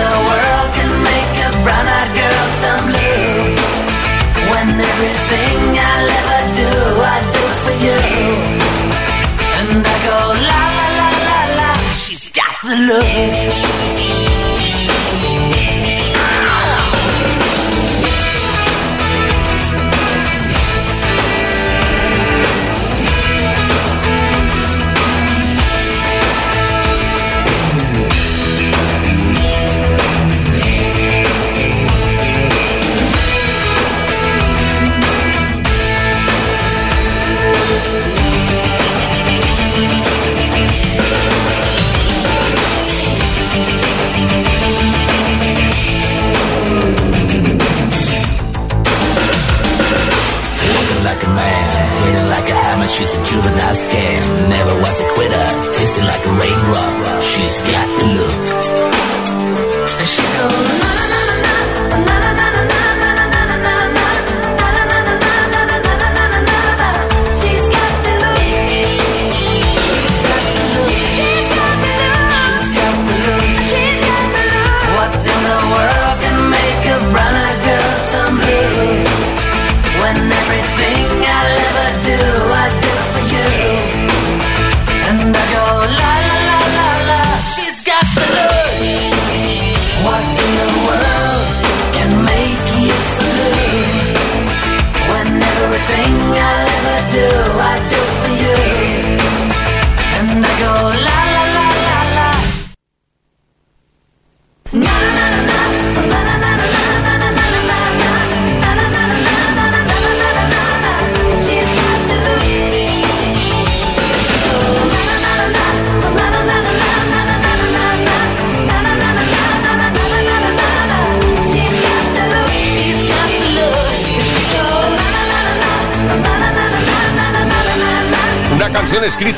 the world can make a brown-eyed girl turn blue When everything I'll ever do, I do for you. And I go la la la la la, she's got the look. your life.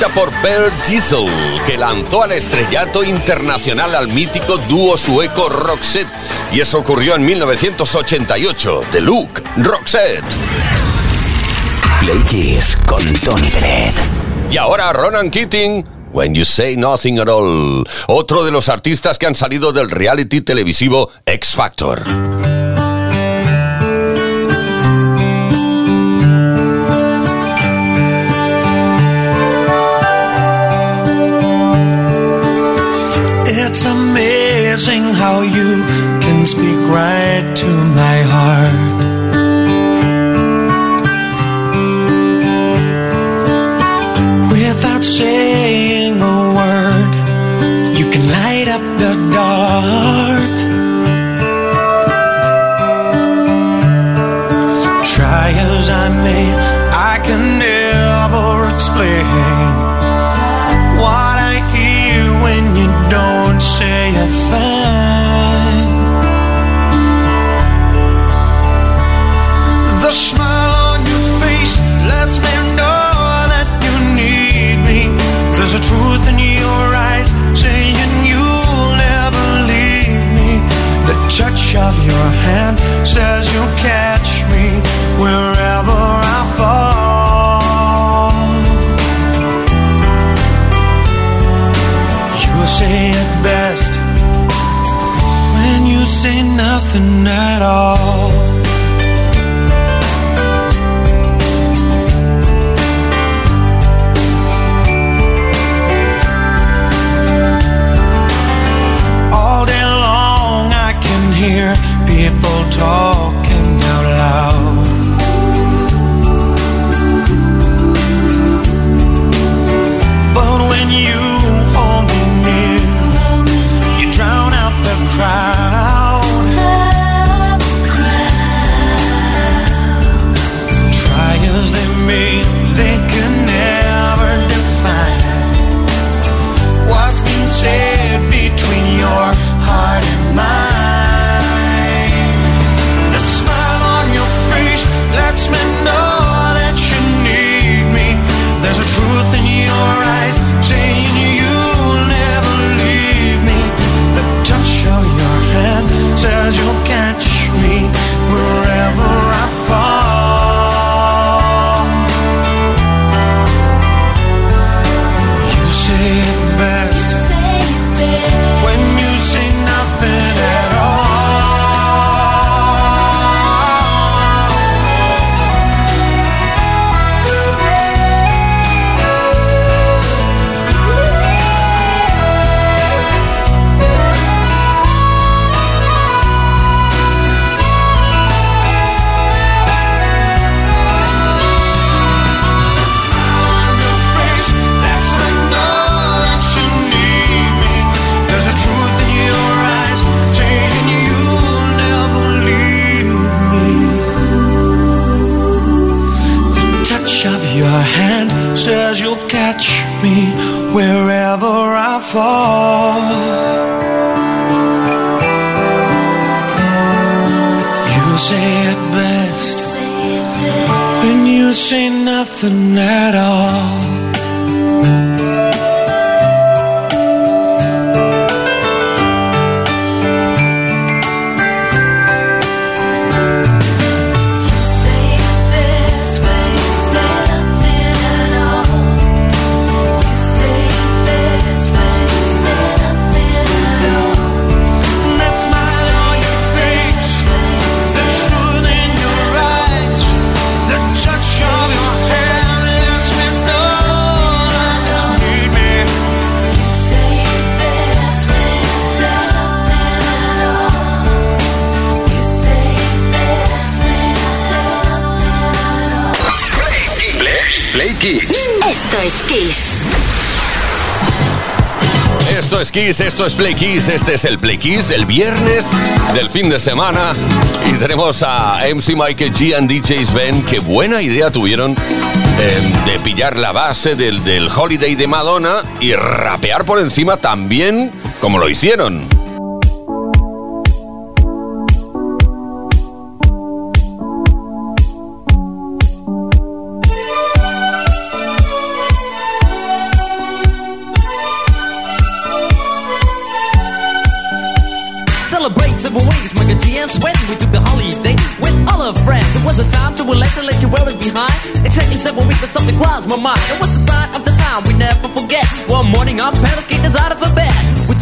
por Bert Diesel, que lanzó al estrellato internacional al mítico dúo sueco Roxette, y eso ocurrió en 1988. The Look, Roxette. Play Kiss con Tony Bennett. Y ahora Ronan Keating, When You Say Nothing at All, otro de los artistas que han salido del reality televisivo X Factor. speak right to my heart. Esto es Play Kiss, este es el Play Kiss del viernes, del fin de semana. Y tenemos a MC Michael G and DJ Sven. Qué buena idea tuvieron eh, de pillar la base del, del Holiday de Madonna y rapear por encima también como lo hicieron. Behind. Exactly seven weeks, but something crossed my mind. It was the sign of the time we never forget. One morning, our parents kicked us out of bed.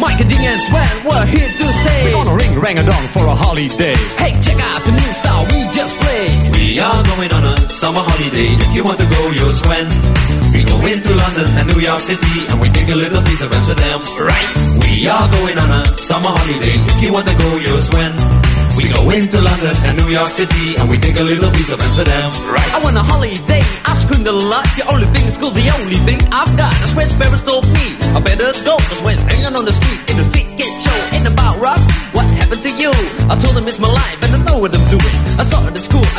Mike and G and Sweat, we're here to stay. We're gonna ring rang a dong for a holiday Hey, check out the new style we just played. We are going on a summer holiday. If you want to go, you'll swim. We go into London and New York City, and we take a little piece of Amsterdam. Right? We are going on a summer holiday. If you want to go, you'll swim. We go into London and New York City, and we take a little piece of Amsterdam. Right? I want a holiday, I've screamed a lot. The only thing is cool, the only thing I've got. That's where Sparrows told me. I better go, cause when hanging on the street, in the street get show, and about rocks. What happened to you? I told them it's my life, and I know what I'm doing. I saw it at school,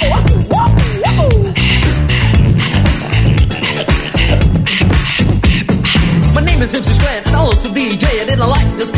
My name is MC Strand, and I also DJ, and in a life as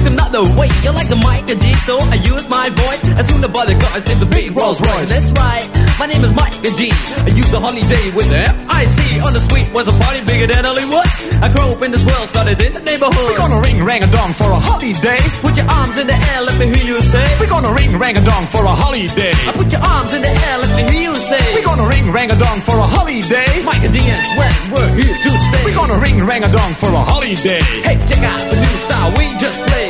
took another way You're like the mic and G so I use my voice. As soon as the cars in the big Rolls Royce. That's right, my name is Mike and G. I use the holiday with the F-I-C On the street was a party bigger than Hollywood. I grew up in this world, started in the neighborhood. We're gonna ring rang a dong for a holiday. Put your arms in the air, let me hear you say. We're gonna ring rang a dong for a holiday. I put your arms in the air, let me hear you say. We're gonna ring rang a dong for a holiday. Mike and D and Sweat, we're here to stay. We're gonna ring rang a dong for a holiday. Hey, check out the new style we just played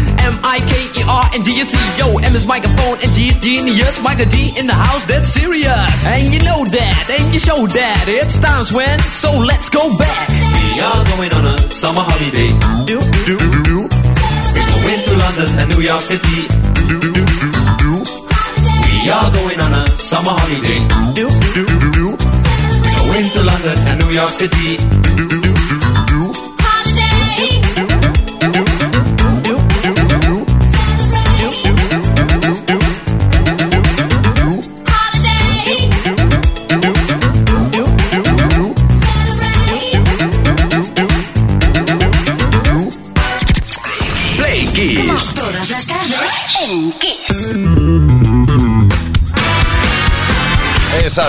M I K E R and D S E. Yo, M is microphone and G is genius. Miker G in the house, that's serious. And you know that, and you show that. It's times when, so let's go back. We are going on a summer holiday. Do do do We go into London and New York City. We are going on a summer holiday. do do do We go into London and New York City. Play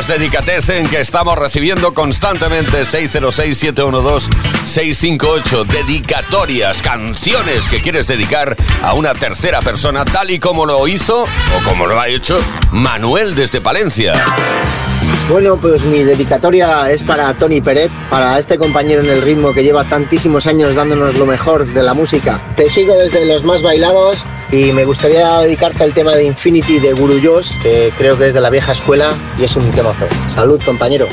Esas dedicatesen que estamos recibiendo constantemente 606-712-658 dedicatorias, canciones que quieres dedicar a una tercera persona tal y como lo hizo o como lo ha hecho Manuel desde Palencia. Bueno, pues mi dedicatoria es para Tony Peret, para este compañero en el ritmo que lleva tantísimos años dándonos lo mejor de la música. Te sigo desde los más bailados y me gustaría dedicarte al tema de Infinity de Guru Josh, que creo que es de la vieja escuela y es un temazo. Salud, compañero.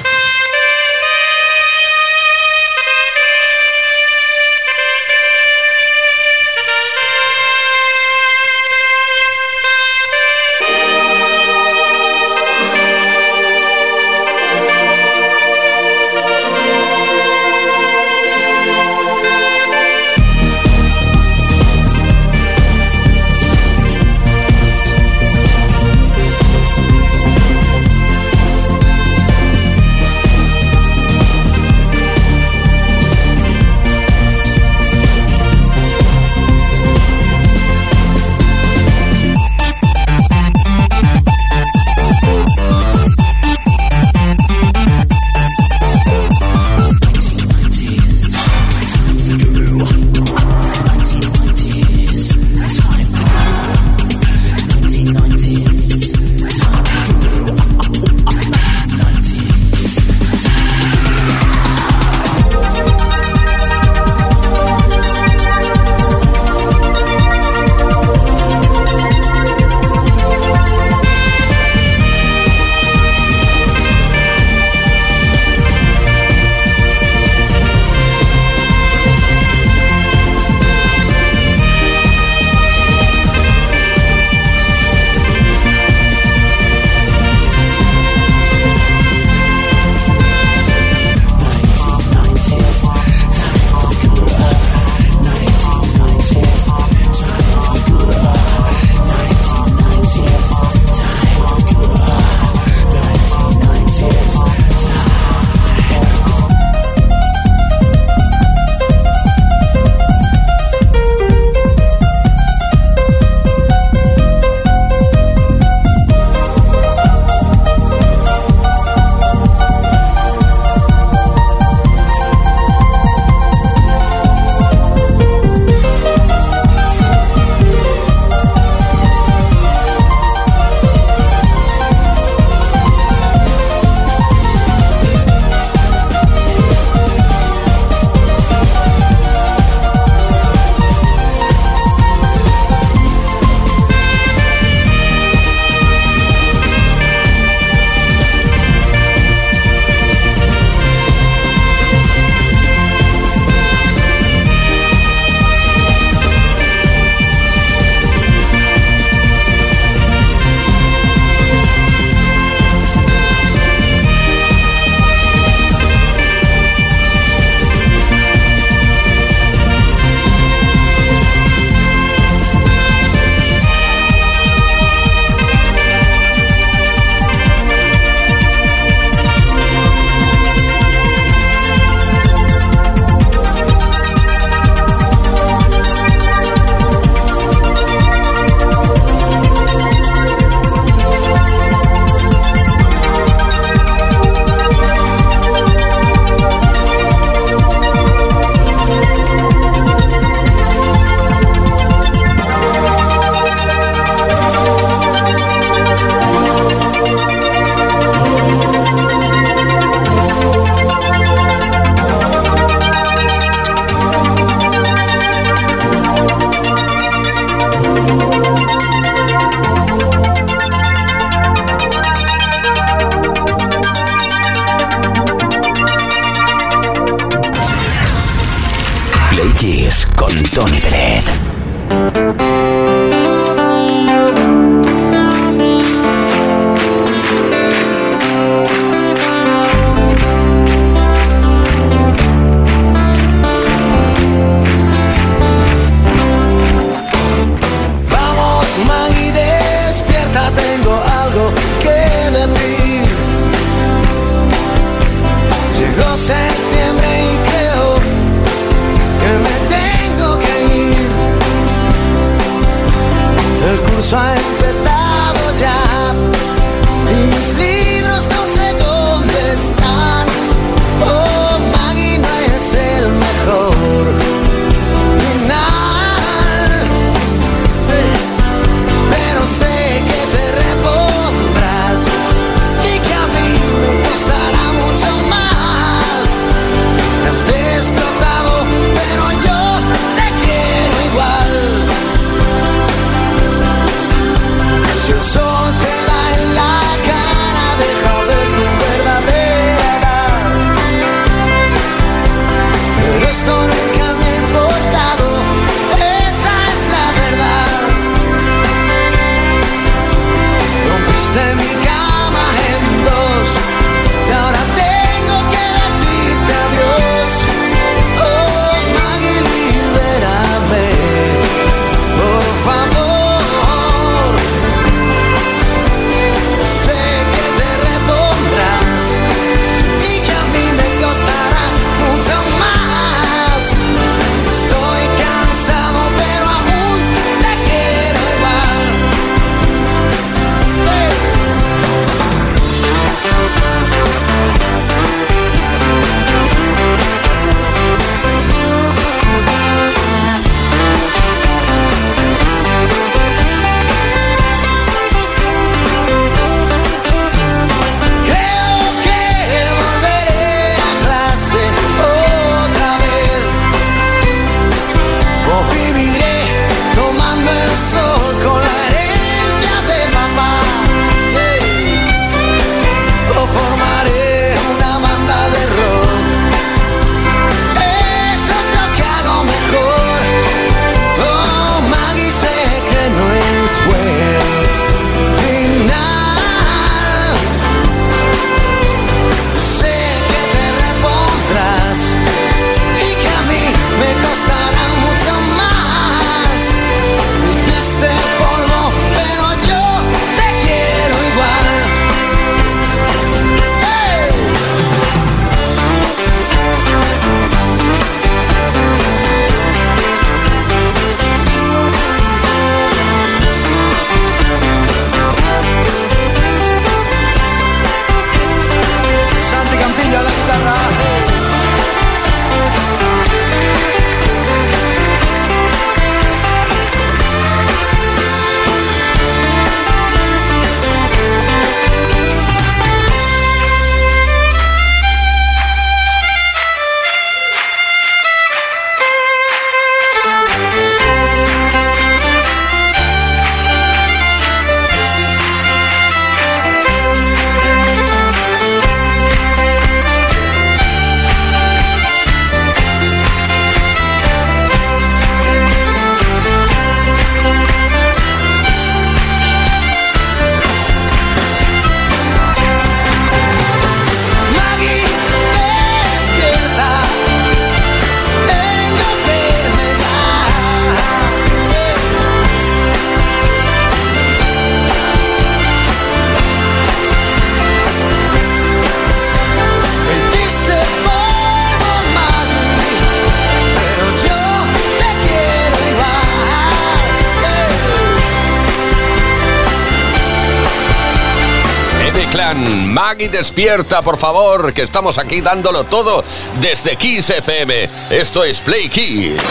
despierta, por favor, que estamos aquí dándolo todo desde Kiss FM. Esto es Play Kiss.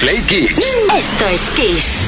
Play Kiss. Play Esto es Kiss.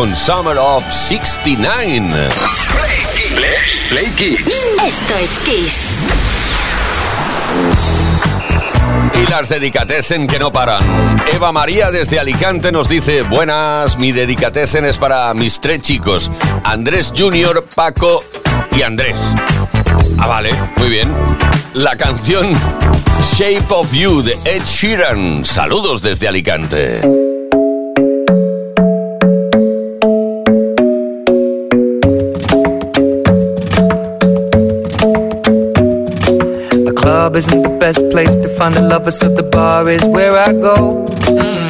Con Summer of 69. Play Kids. Esto es Kiss. Y las dedicatesen que no paran. Eva María desde Alicante nos dice, buenas, mi dedicatesen es para mis tres chicos, Andrés Junior, Paco y Andrés. Ah, vale, muy bien. La canción Shape of You de Ed Sheeran. Saludos desde Alicante. Best place to find a lover, so the bar is where I go. And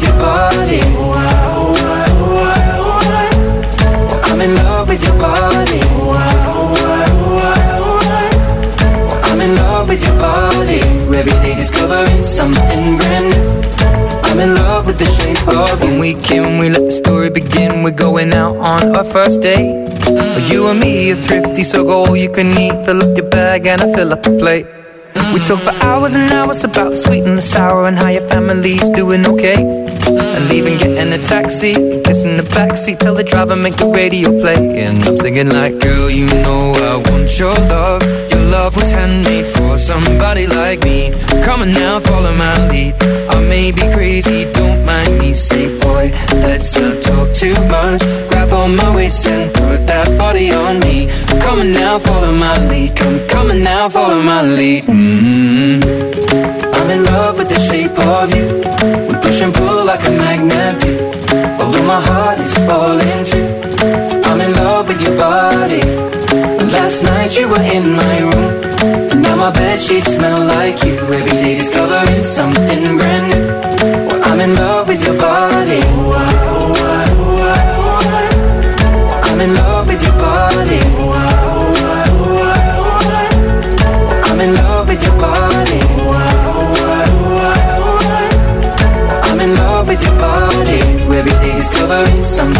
with your body. I, I, I, I. Well, I'm in love with your body. I, I, I, I. Well, I'm in love with your body. Every day discovering something brand new. I'm in love with the shape of you. When we came, we let the story begin. We're going out on our first date. Mm. You and me are thrifty, so go all you can eat. Fill up your bag and I fill up the plate. We talk for hours and hours about the sweet and the sour and how your family's doing okay. And leaving, getting a taxi, kissing the backseat, tell the driver make the radio play. And I'm singing like, girl, you know I want your love. Your love was handmade for somebody like me. Come on now, follow my lead. I may be crazy, don't mind me. Say, boy, let's not talk too much. Grab on my waist and put that body on me. Come on now, follow my lead. Come, on now, follow my lead. Mm-hmm. I'm in love with the shape of you. We push and pull like a magnet do. Although my heart is falling too. I'm in love with your body. Last night you were in my room. And now my bed sheets smell like you. Every day discovering something brand new. Well, I'm in love with your body. I'm in love with your body. I'm in love with your body. I'm in love with your body. Every day discovering something.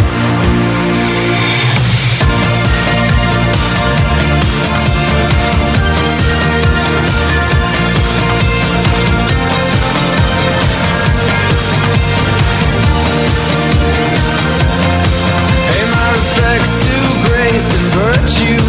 Grace and virtue.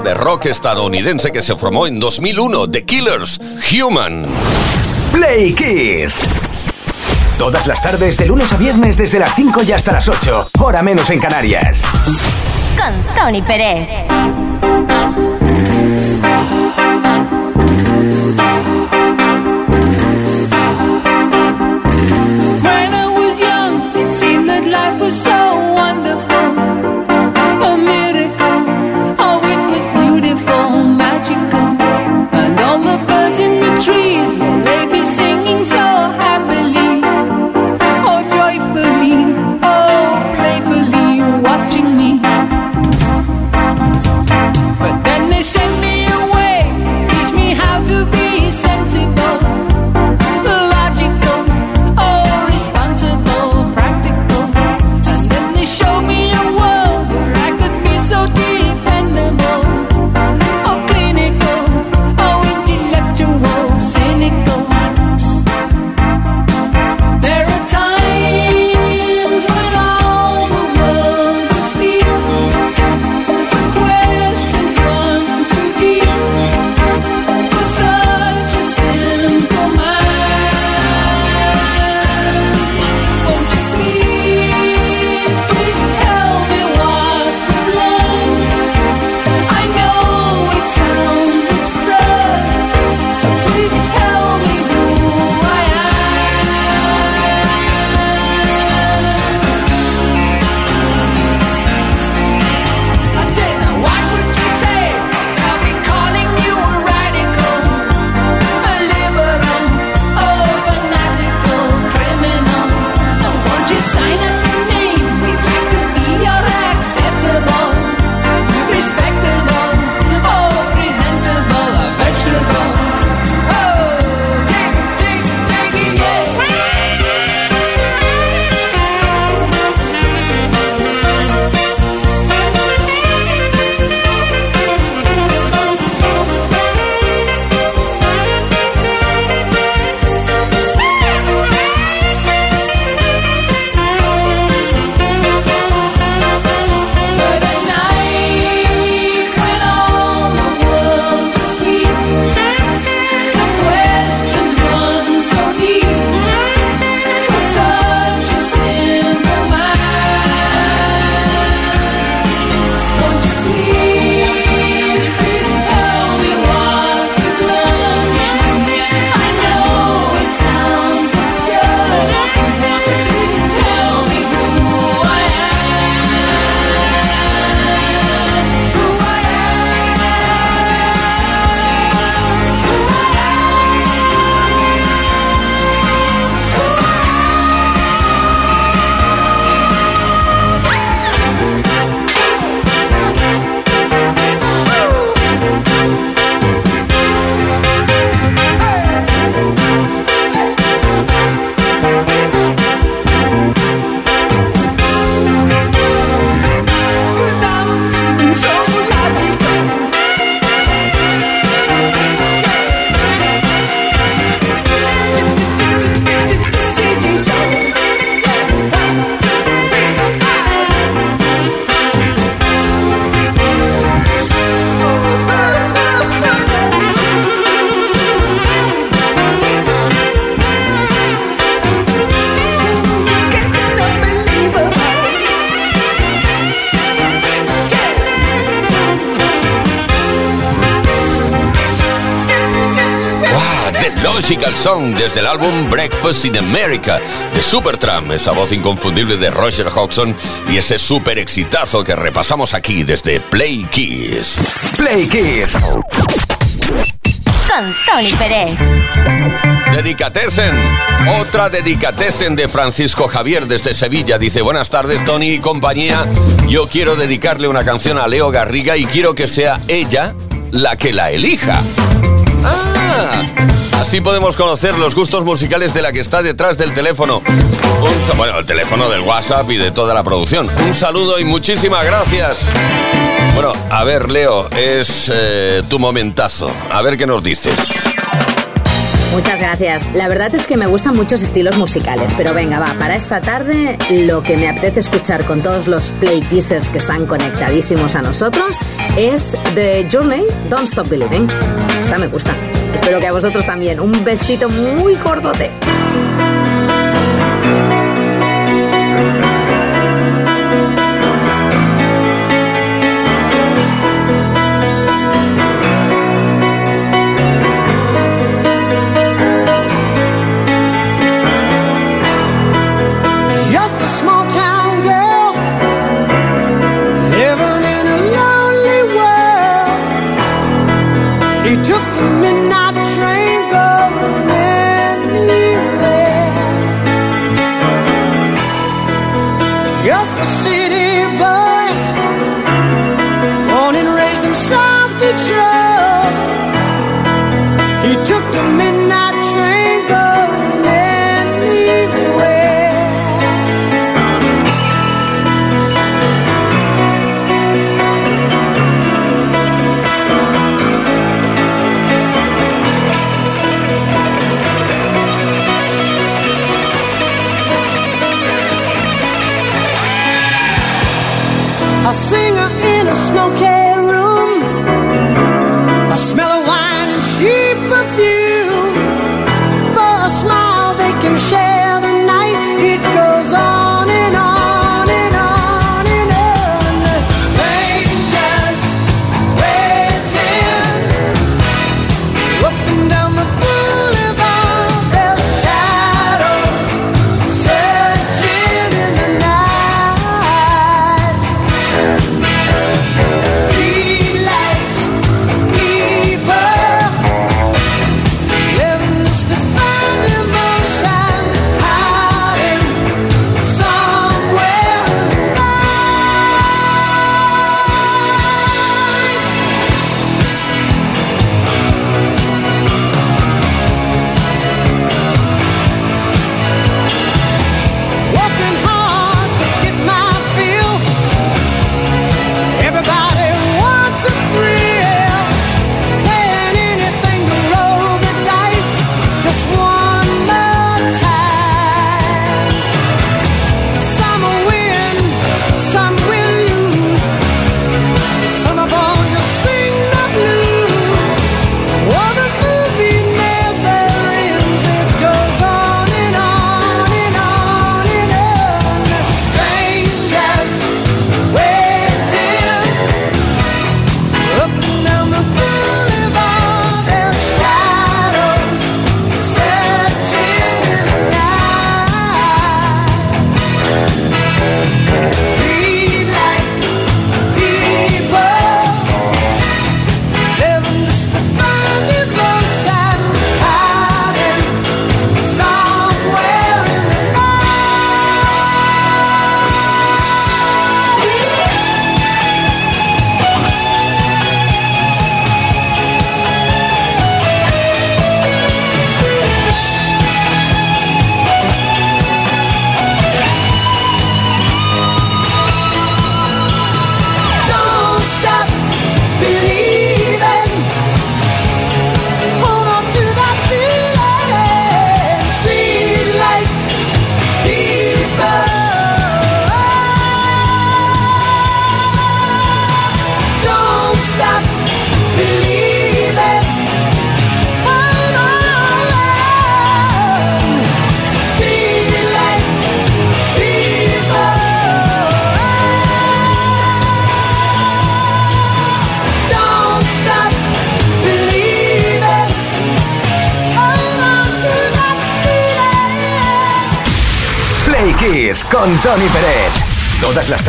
de rock estadounidense que se formó en 2001, The Killers, Human. Play Kiss. Todas las tardes, de lunes a viernes, desde las 5 y hasta las 8, hora menos en Canarias. Con Tony Pérez. When I was young, it seemed that life was so desde el álbum Breakfast in America de Supertramp, esa voz inconfundible de Roger Hodgson y ese super exitazo que repasamos aquí desde Play Kiss. Play Kiss. Con Tony Pérez. Dedicatesen, otra dedicatesen de Francisco Javier desde Sevilla. Dice, buenas tardes Tony y compañía. Yo quiero dedicarle una canción a Leo Garriga y quiero que sea ella la que la elija. Así podemos conocer los gustos musicales de la que está detrás del teléfono. Bueno, el teléfono del WhatsApp y de toda la producción. Un saludo y muchísimas gracias. Bueno, a ver, Leo, es eh, tu momentazo. A ver qué nos dices. Muchas gracias. La verdad es que me gustan muchos estilos musicales, pero venga, va, para esta tarde lo que me apetece escuchar con todos los play kissers que están conectadísimos a nosotros es The Journey, Don't Stop Believing. Esta me gusta. Espero que a vosotros también. Un besito muy cortote. She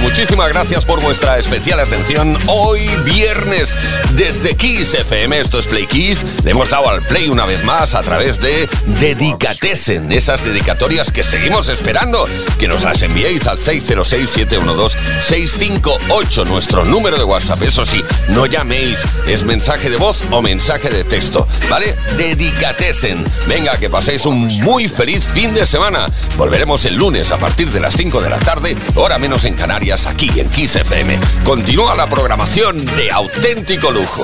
Muchísimas gracias por vuestra especial atención. Hoy viernes desde Kiss FM, esto es Play Kiss. Le hemos dado al play una vez más a través de Dedicatesen, esas dedicatorias que seguimos esperando. Que nos las enviéis al 606-712-658, nuestro número de WhatsApp. Eso sí, no llaméis, es mensaje de voz o mensaje de texto, ¿vale? Dedicatesen. Venga, que paséis un muy feliz fin de semana. Volveremos el lunes a partir de las 5 de la tarde, hora menos en en Canarias, aquí en Kiss FM. Continúa la programación de auténtico lujo.